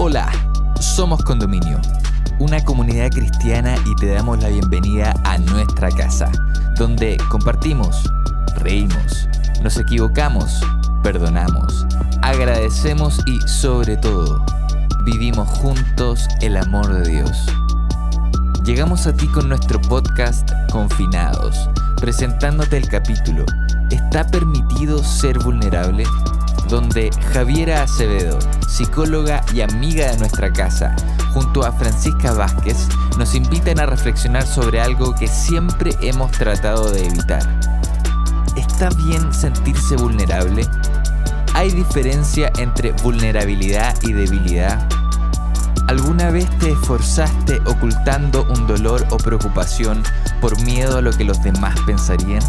Hola, somos Condominio, una comunidad cristiana y te damos la bienvenida a nuestra casa, donde compartimos, reímos, nos equivocamos, perdonamos, agradecemos y sobre todo, vivimos juntos el amor de Dios. Llegamos a ti con nuestro podcast Confinados, presentándote el capítulo ¿Está permitido ser vulnerable? Donde Javiera Acevedo, psicóloga y amiga de nuestra casa, junto a Francisca Vázquez, nos invitan a reflexionar sobre algo que siempre hemos tratado de evitar. ¿Está bien sentirse vulnerable? ¿Hay diferencia entre vulnerabilidad y debilidad? ¿Alguna vez te esforzaste ocultando un dolor o preocupación por miedo a lo que los demás pensarían?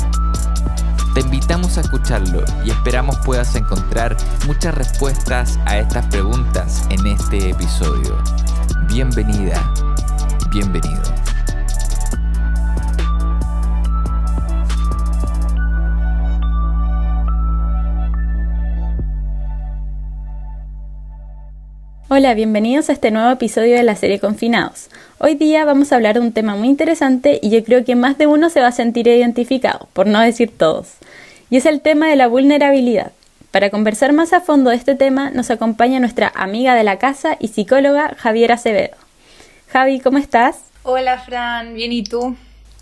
Te invitamos a escucharlo y esperamos puedas encontrar muchas respuestas a estas preguntas en este episodio. Bienvenida, bienvenido. Hola, bienvenidos a este nuevo episodio de la serie Confinados. Hoy día vamos a hablar de un tema muy interesante y yo creo que más de uno se va a sentir identificado, por no decir todos, y es el tema de la vulnerabilidad. Para conversar más a fondo de este tema nos acompaña nuestra amiga de la casa y psicóloga Javiera Acevedo. Javi, ¿cómo estás? Hola Fran, bien y tú?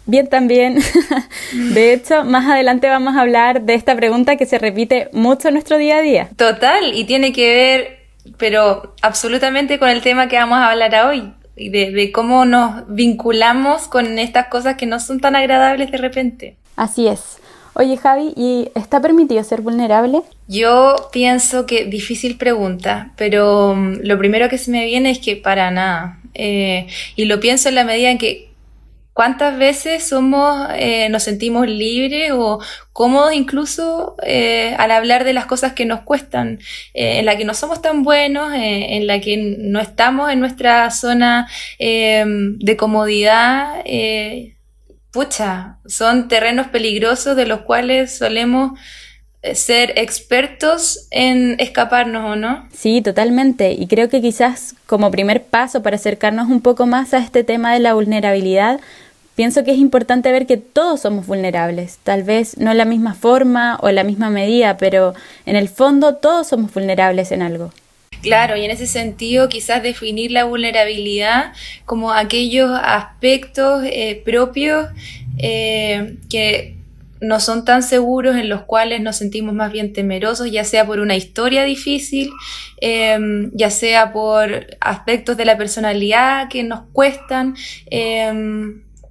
Bien también. De hecho, más adelante vamos a hablar de esta pregunta que se repite mucho en nuestro día a día. Total, y tiene que ver pero absolutamente con el tema que vamos a hablar hoy, y de, cómo nos vinculamos con estas cosas que no son tan agradables de repente. Así es. Oye Javi, ¿y está permitido ser vulnerable? Yo pienso que difícil pregunta, pero mm, lo primero que se me viene es que para nada. Eh, y lo pienso en la medida en que ¿Cuántas veces somos, eh, nos sentimos libres o cómodos incluso eh, al hablar de las cosas que nos cuestan, eh, en la que no somos tan buenos, en la que no estamos en nuestra zona de comodidad? pucha, son terrenos peligrosos de los cuales solemos ser expertos en escaparnos o no. Sí, totalmente. Y creo que quizás como primer paso para acercarnos un poco más a este tema de la vulnerabilidad, Pienso que es importante ver que todos somos vulnerables, tal vez no en la misma forma o en la misma medida, pero en el fondo todos somos vulnerables en algo. Claro, y en ese sentido quizás definir la vulnerabilidad como aquellos aspectos eh, propios eh, que no son tan seguros, en los cuales nos sentimos más bien temerosos, ya sea por una historia difícil, em, ya sea por aspectos de la personalidad que nos cuestan.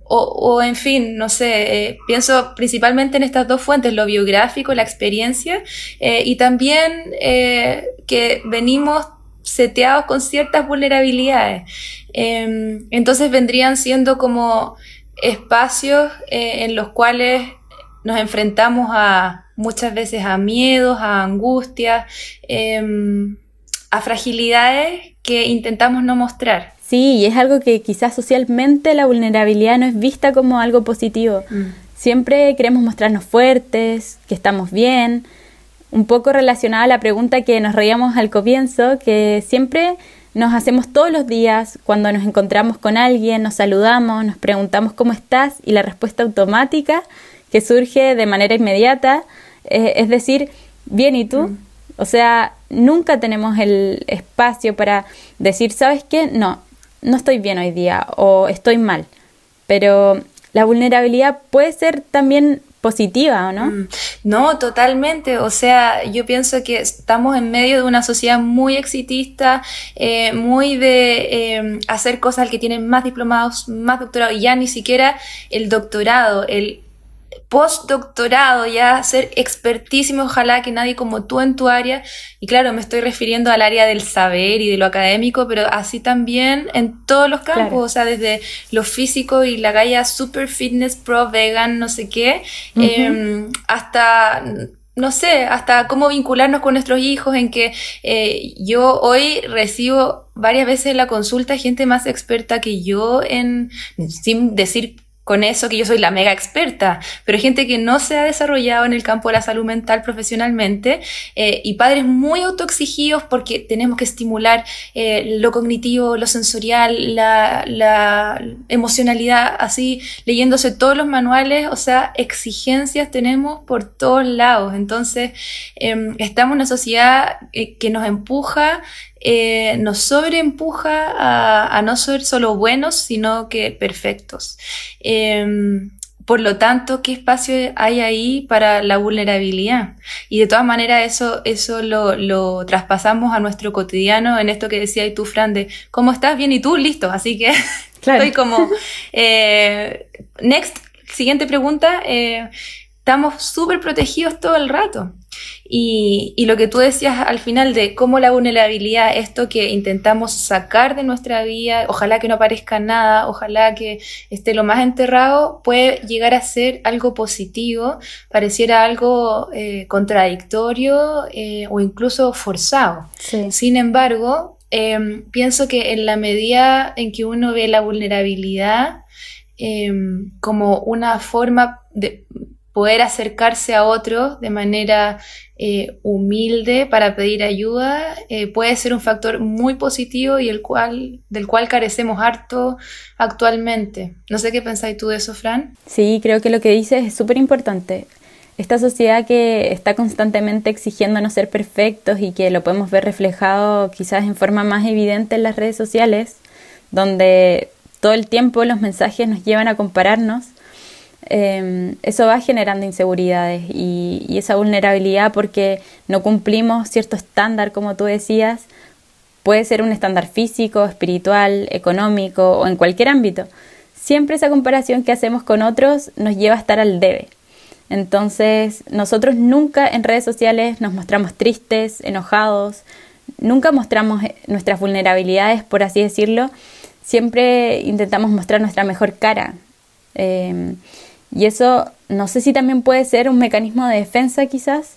Em, o, en fin, no sé, eh, pienso principalmente en estas dos fuentes, lo biográfico, la experiencia, eh, y también eh, que venimos seteados con ciertas vulnerabilidades. Em, entonces vendrían siendo como espacios en los cuales nos enfrentamos a muchas veces a miedos, a angustias, em, a fragilidades que intentamos no mostrar. Sí, y es algo que quizás socialmente la vulnerabilidad no es vista como algo positivo. Mm. Siempre queremos mostrarnos fuertes, que estamos bien. Un poco relacionada a la pregunta que nos reíamos al comienzo, que siempre nos hacemos todos los días cuando nos encontramos con alguien, nos saludamos, nos preguntamos cómo estás y la respuesta automática que surge de manera inmediata eh, es decir, bien, ¿y tú? Mm. O sea, nunca tenemos el espacio para decir, ¿sabes qué? No, no estoy bien hoy día o estoy mal. Pero la vulnerabilidad puede ser también positiva, ¿o no? Mm, no, totalmente. O sea, yo pienso que estamos en medio de una sociedad muy exitista, eh, muy de eh, hacer cosas al que tienen más diplomados, más doctorados, y ya ni siquiera el doctorado, el postdoctorado, ya ser expertísimo, ojalá que nadie como tú en tu área, y claro, me estoy refiriendo al área del saber y de lo académico, pero así también en todos los campos, o sea, desde lo físico y la galla super fitness, pro, vegan, no sé qué, em, hasta no sé, hasta cómo vincularnos con nuestros hijos, en que eh, yo hoy recibo varias veces en la consulta gente más experta que yo en, sin decir con eso que yo soy la mega experta, pero gente que no se ha desarrollado en el campo de la salud mental profesionalmente eh, y padres muy autoexigidos porque tenemos que estimular eh, lo cognitivo, lo sensorial, la, emocionalidad, así leyéndose todos los manuales, o sea, exigencias tenemos por todos lados. Entonces, em, estamos en una sociedad eh, que nos empuja eh, nos sobreempuja a, a, no ser solo buenos, sino que perfectos. Em, por lo tanto, ¿qué espacio hay ahí para la vulnerabilidad? Y de todas maneras, eso, eso lo, lo traspasamos a nuestro cotidiano en esto que decía tú, Fran, de ¿cómo estás? Bien, y tú, listo. Así que estoy como, eh, next, siguiente pregunta. Eh, estamos súper protegidos todo el rato. Y, y, lo que tú decías al final de cómo la vulnerabilidad, esto que intentamos sacar de nuestra vida, ojalá que no aparezca nada, ojalá que esté lo más enterrado, puede llegar a ser algo positivo, pareciera algo eh, contradictorio eh, o incluso forzado. Sin embargo, em, pienso que en la medida en que uno ve la vulnerabilidad em, como una forma de poder acercarse a otros de manera eh, humilde para pedir ayuda eh, puede ser un factor muy positivo y el cual, del cual carecemos harto actualmente. No sé qué pensáis tú de eso, Fran. Sí, creo que lo que dices es súper importante. Esta sociedad que está constantemente exigiéndonos ser perfectos y que lo podemos ver reflejado quizás en forma más evidente en las redes sociales, donde todo el tiempo los mensajes nos llevan a compararnos Em, eso va generando inseguridades y, esa vulnerabilidad porque no cumplimos cierto estándar, como tú decías, puede ser un estándar físico, espiritual, económico o en cualquier ámbito. Siempre esa comparación que hacemos con otros nos lleva a estar al debe. Entonces, nosotros nunca en redes sociales nos mostramos tristes, enojados, nunca mostramos eh, nuestras vulnerabilidades, por así decirlo. Siempre intentamos mostrar nuestra mejor cara. Em, y eso no sé si también puede ser un mecanismo de defensa quizás.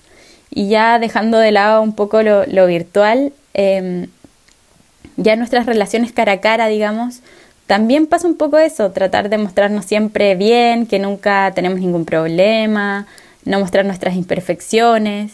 Y ya dejando de lado un poco lo, virtual, em, ya nuestras relaciones cara a cara, digamos, también pasa un poco eso, tratar de mostrarnos siempre bien, que nunca tenemos ningún problema, no mostrar nuestras imperfecciones.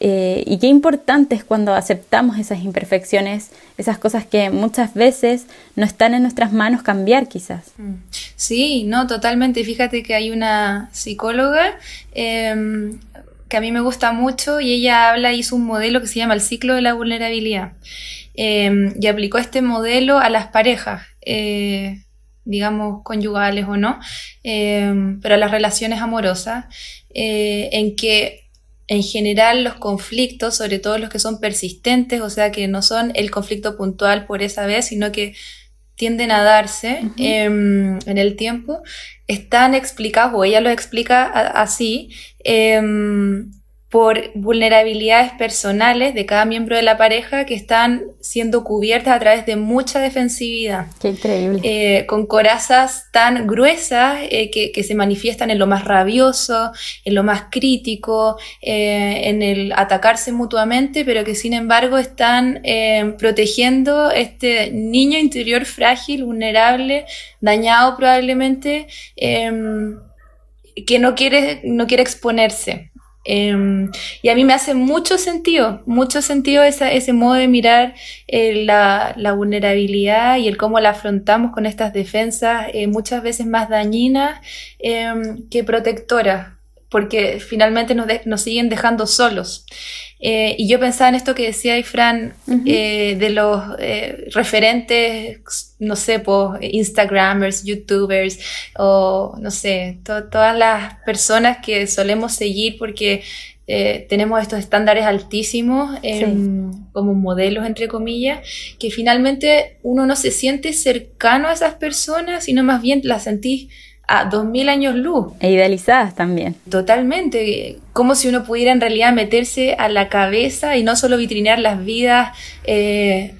Eh, y qué importante es cuando aceptamos esas imperfecciones, esas cosas que muchas veces no están en nuestras manos cambiar quizás. Mm. Sí, no, totalmente. Fíjate que hay una psicóloga em, que a mí me gusta mucho y ella habla, hizo un modelo que se llama el ciclo de la vulnerabilidad em, y aplicó este modelo a las parejas. Eh, digamos, conyugales o no, em, pero a las relaciones amorosas, eh, en que en general los conflictos, sobre todo los que son persistentes, o sea, que no son el conflicto puntual por esa vez, sino que tienden a darse em, en el tiempo, están explicados, o ella lo explica así, em, por vulnerabilidades personales de cada miembro de la pareja que están siendo cubiertas a través de mucha defensividad. Qué increíble. Eh, con corazas tan gruesas eh, que, que, se manifiestan en lo más rabioso, en lo más crítico, eh, en el atacarse mutuamente, pero que sin embargo están protegiendo este niño interior frágil, vulnerable, dañado probablemente, que no quiere, no quiere exponerse. Em, y a mí me hace mucho sentido, mucho sentido ese modo de mirar eh, la, vulnerabilidad y el cómo la afrontamos con estas defensas eh, muchas veces más dañinas em, que protectoras, porque finalmente nos, nos siguen dejando solos. Eh, y yo pensaba en esto que decía Fran eh, de los eh, referentes, no sé, pues Instagramers, YouTubers o no sé, todas las personas que solemos seguir porque tenemos estos estándares altísimos como modelos, entre comillas, que finalmente uno no se siente cercano a esas personas, sino más bien las sentís a 2000 años luz. E idealizadas también. Totalmente. Como si uno pudiera en realidad meterse a la cabeza y no solo vitrinear las vidas eh,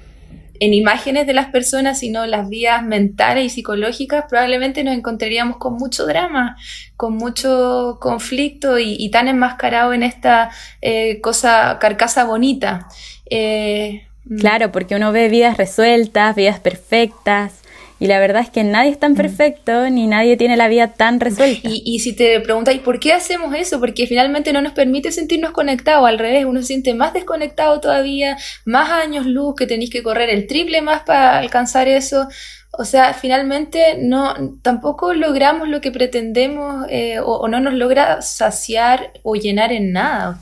en imágenes de las personas, sino las vidas mentales y psicológicas, probablemente nos encontraríamos con mucho drama, con mucho conflicto y, tan enmascarado en esta eh, cosa, carcasa bonita. Eh, claro, porque uno ve vidas resueltas, vidas perfectas, Y la verdad es que nadie es tan mm. perfecto ni nadie tiene la vida tan resuelta. Y, y si te preguntáis, ¿por qué hacemos eso? Porque finalmente no nos permite sentirnos conectados, al revés, uno se siente más desconectado todavía, más años luz que tenéis que correr el triple más para alcanzar eso. O sea, finalmente no, tampoco logramos lo que pretendemos eh, o, no nos logra saciar o llenar en nada.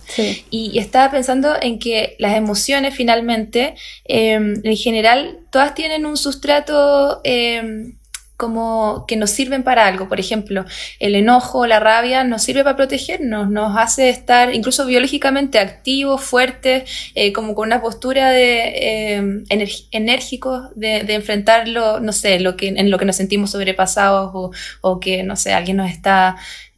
Y, estaba pensando en que las emociones finalmente, em, en general, todas tienen un sustrato em, como que nos sirven para algo. Por ejemplo, el enojo, la rabia nos sirve para protegernos, nos hace estar incluso biológicamente activos, fuertes, eh, como con una postura de eh, enérgicos de, de, enfrentarlo, no sé, lo que, en lo que nos sentimos sobrepasados o, o que, no sé, alguien nos está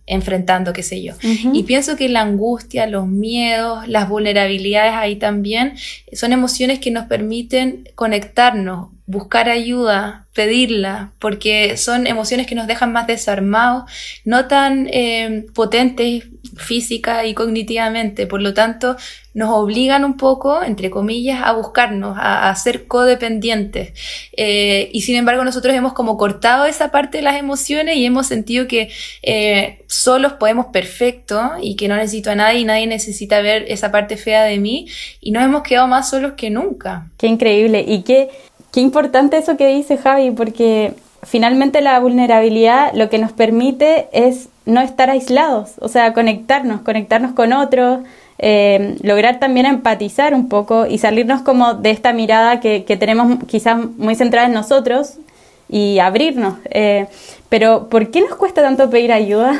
enfrentando, qué sé yo. Y pienso que la angustia, los miedos, las vulnerabilidades ahí también son emociones que nos permiten conectarnos, buscar ayuda, pedirla, porque son emociones que nos dejan más desarmados, no tan eh, potentes física y cognitivamente, por lo tanto nos obligan un poco, entre comillas, a buscarnos, a, ser codependientes. Eh, y sin embargo nosotros hemos como cortado esa parte de las emociones y hemos sentido que eh, solos podemos perfecto y que no necesito a nadie y nadie necesita ver esa parte fea de mí y nos hemos quedado más solos que nunca. Qué increíble y qué Qué importante eso que dice Javi, porque finalmente la vulnerabilidad lo que nos permite es no estar aislados, o sea, conectarnos, conectarnos con otros, eh, lograr también empatizar un poco y salirnos como de esta mirada que, tenemos quizás muy centrada en nosotros y abrirnos. Eh, pero ¿por qué nos cuesta tanto pedir ayuda?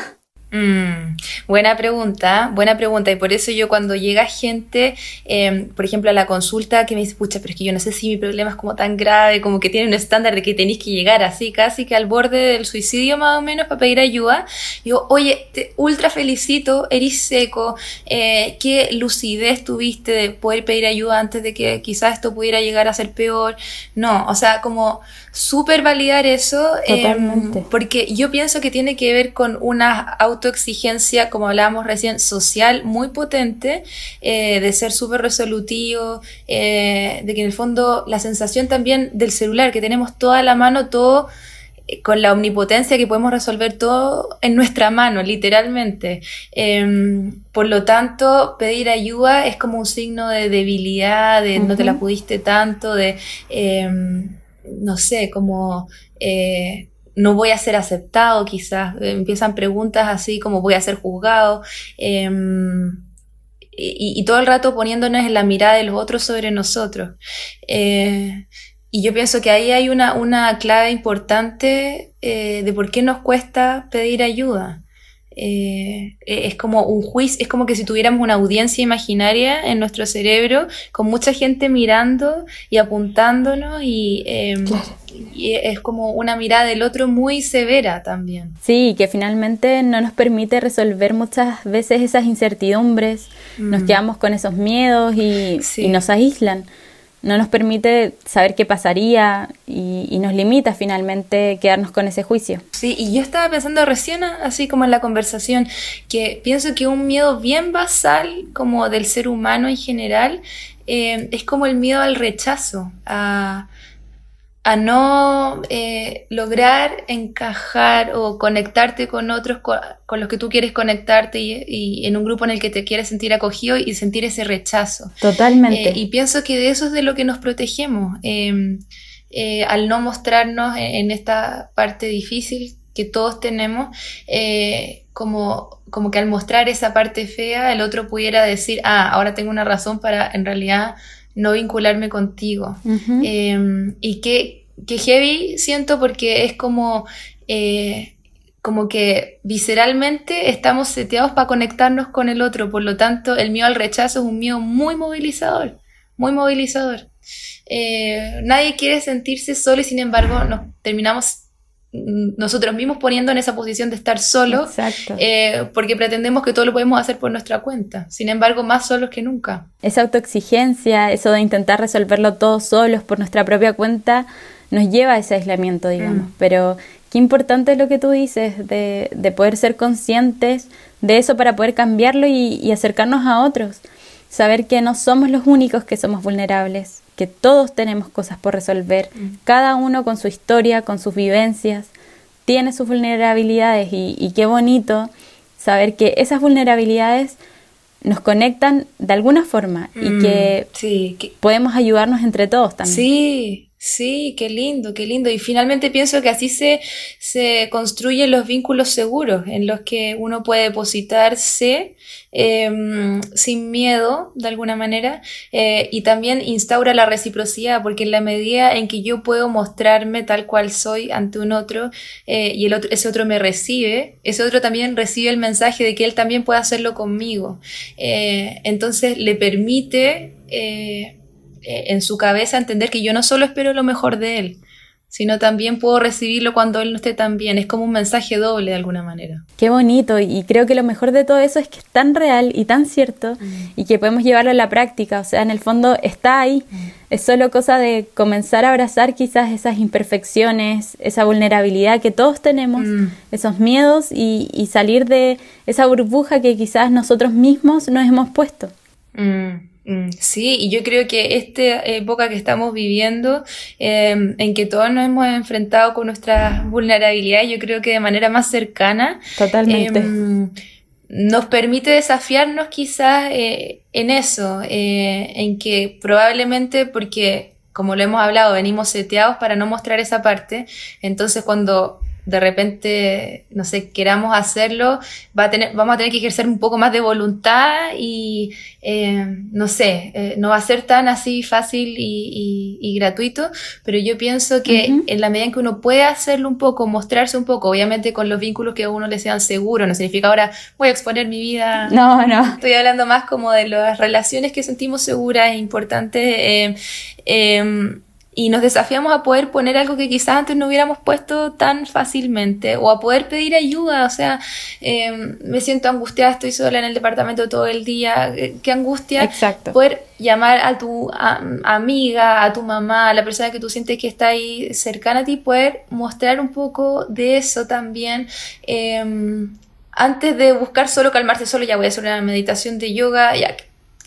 Mm, buena pregunta, buena pregunta. Y por eso yo cuando llega gente, em, por ejemplo, a la consulta, que me dice, pucha, pero es que yo no sé si mi problema es como tan grave, como que tiene un estándar de que tenéis que llegar así, casi que al borde del suicidio más o menos para pedir ayuda. Digo, oye, te ultra felicito, eres seco, eh, qué lucidez tuviste de poder pedir ayuda antes de que quizás esto pudiera llegar a ser peor. No, o sea, como súper validar eso, em, porque yo pienso que tiene que ver con una autoexigencia, como hablábamos recién, social muy potente, eh, de ser súper resolutivo, eh, de que en el fondo la sensación también del celular, que tenemos toda la mano, todo eh, con la omnipotencia que podemos resolver todo en nuestra mano, literalmente. Em, por lo tanto, pedir ayuda es como un signo de debilidad, de no te la pudiste tanto, de em, no sé, como eh, no voy a ser aceptado quizás, empiezan preguntas así como voy a ser juzgado. Em, y, todo el rato poniéndonos en la mirada de los otros sobre nosotros. Eh, y yo pienso que ahí hay una, una clave importante eh, de por qué nos cuesta pedir ayuda. Eh, es como un juicio, es como que si tuviéramos una audiencia imaginaria en nuestro cerebro, con mucha gente mirando y apuntándonos y, y es como una mirada del otro muy severa también. Sí, que finalmente no nos permite resolver muchas veces esas incertidumbres, nos mm. quedamos con esos miedos y, y nos aíslan no nos permite saber qué pasaría y, nos limita finalmente quedarnos con ese juicio. Sí, y yo estaba pensando recién, así como en la conversación, que pienso que un miedo bien basal, como del ser humano en general, eh, es como el miedo al rechazo, a, a no eh, lograr encajar o conectarte con otros con, los que tú quieres conectarte y, en un grupo en el que te quieres sentir acogido y sentir ese rechazo. Totalmente. Eh, y pienso que de eso es de lo que nos protegemos, em, eh, al no mostrarnos en, esta parte difícil que todos tenemos, como, como que al mostrar esa parte fea, el otro pudiera decir, ah, ahora tengo una razón para en realidad no vincularme contigo. Em, y que, que heavy siento porque es como, eh, como que visceralmente estamos seteados para conectarnos con el otro, por lo tanto el miedo al rechazo es un miedo muy movilizador, muy movilizador. Eh, nadie quiere sentirse solo y sin embargo nos terminamos nosotros mismos poniendo en esa posición de estar solos, eh, porque pretendemos que todo lo podemos hacer por nuestra cuenta. Sin embargo, más solos que nunca. Esa autoexigencia, eso de intentar resolverlo todos solos por nuestra propia cuenta, nos lleva a ese aislamiento, digamos. Mm. Pero qué importante es lo que tú dices, de, de, poder ser conscientes de eso para poder cambiarlo y, y acercarnos a otros. Saber que no somos los únicos que somos vulnerables, que todos tenemos cosas por resolver, mm. cada uno con su historia, con sus vivencias, tiene sus vulnerabilidades y, qué bonito saber que esas vulnerabilidades nos conectan de alguna forma y mm, que, podemos ayudarnos entre todos también. Sí, Sí, qué lindo, qué lindo. Y finalmente pienso que así se, se construyen los vínculos seguros en los que uno puede depositarse em, sin miedo, de alguna manera, eh, y también instaura la reciprocidad, porque en la medida en que yo puedo mostrarme tal cual soy ante un otro eh, y el otro, ese otro me recibe, ese otro también recibe el mensaje de que él también puede hacerlo conmigo. Eh, entonces le permite en su cabeza entender que yo no solo espero lo mejor de él, sino también puedo recibirlo cuando él no esté tan bien. Es como un mensaje doble de alguna manera. Qué bonito y creo que lo mejor de todo eso es que es tan real y tan cierto mm. y que podemos llevarlo a la práctica. O sea, en el fondo está ahí. Mm. Es solo cosa de comenzar a abrazar quizás esas imperfecciones, esa vulnerabilidad que todos tenemos, mm. esos miedos y, y, salir de esa burbuja que quizás nosotros mismos nos hemos puesto. Mm, sí, y yo creo que esta época que estamos viviendo, em, en que todos nos hemos enfrentado con nuestras vulnerabilidades, yo creo que de manera más cercana, totalmente. Em, nos permite desafiarnos quizás eh, en eso, eh, en que probablemente porque, como lo hemos hablado, venimos seteados para no mostrar esa parte, entonces cuando de repente, no sé, queramos hacerlo, va a tener, vamos a tener que ejercer un poco más de voluntad y, eh, no sé, eh, no va a ser tan así fácil y, y, gratuito, pero yo pienso que en la medida en que uno puede hacerlo un poco, mostrarse un poco, obviamente con los vínculos que a uno le sean seguros, no significa ahora voy a exponer mi vida. No, no. Estoy hablando más como de las relaciones que sentimos seguras e importantes. Eh, em, y nos desafiamos a poder poner algo que quizás antes no hubiéramos puesto tan fácilmente o a poder pedir ayuda, o sea, em, me siento angustiada, estoy sola en el departamento todo el día, eh, qué angustia Exacto. poder llamar a tu amiga, a tu mamá, a la persona que tú sientes que está ahí cercana a ti, poder mostrar un poco de eso también. Em, antes de buscar solo calmarse solo, ya voy a hacer una meditación de yoga, ya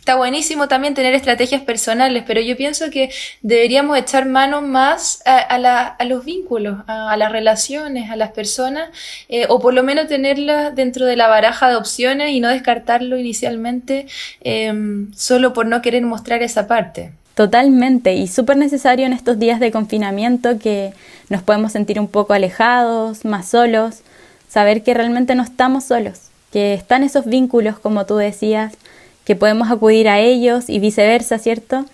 Está buenísimo también tener estrategias personales, pero yo pienso que deberíamos echar mano más a, los vínculos, a, las relaciones, a las personas, eh, o por lo menos tenerlas dentro de la baraja de opciones y no descartarlo inicialmente em, solo por no querer mostrar esa parte. Totalmente, y súper necesario en estos días de confinamiento que nos podemos sentir un poco alejados, más solos, saber que realmente no estamos solos, que están esos vínculos, como tú decías, que podemos acudir a ellos y viceversa, ¿cierto?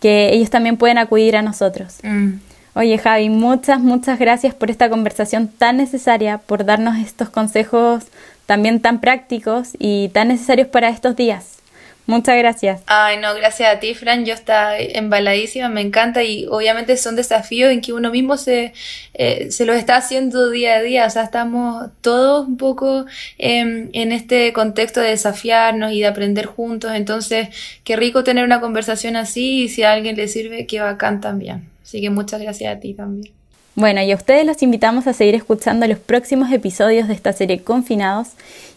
Que ellos también pueden acudir a nosotros. Mm. Oye Javi, muchas, muchas gracias por esta conversación tan necesaria, por darnos estos consejos también tan prácticos y tan necesarios para estos días. Muchas gracias. Ay, no, gracias a ti, Fran. Yo está embaladísima, me encanta y obviamente son desafíos en que uno mismo se, eh, se los está haciendo día a día. O sea, estamos todos un poco em, en este contexto de desafiarnos y de aprender juntos. Entonces, qué rico tener una conversación así y si a alguien le sirve, qué bacán también. Así que muchas gracias a ti también. Bueno, y a ustedes los invitamos a seguir escuchando los próximos episodios de esta serie Confinados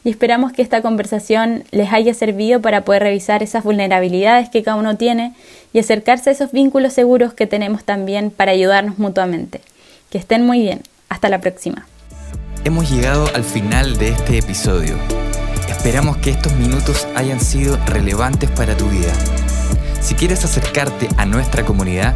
y esperamos que esta conversación les haya servido para poder revisar esas vulnerabilidades que cada uno tiene y acercarse a esos vínculos seguros que tenemos también para ayudarnos mutuamente. Que estén muy bien. Hasta la próxima. Hemos llegado al final de este episodio. Esperamos que estos minutos hayan sido relevantes para tu vida. Si quieres acercarte a nuestra comunidad,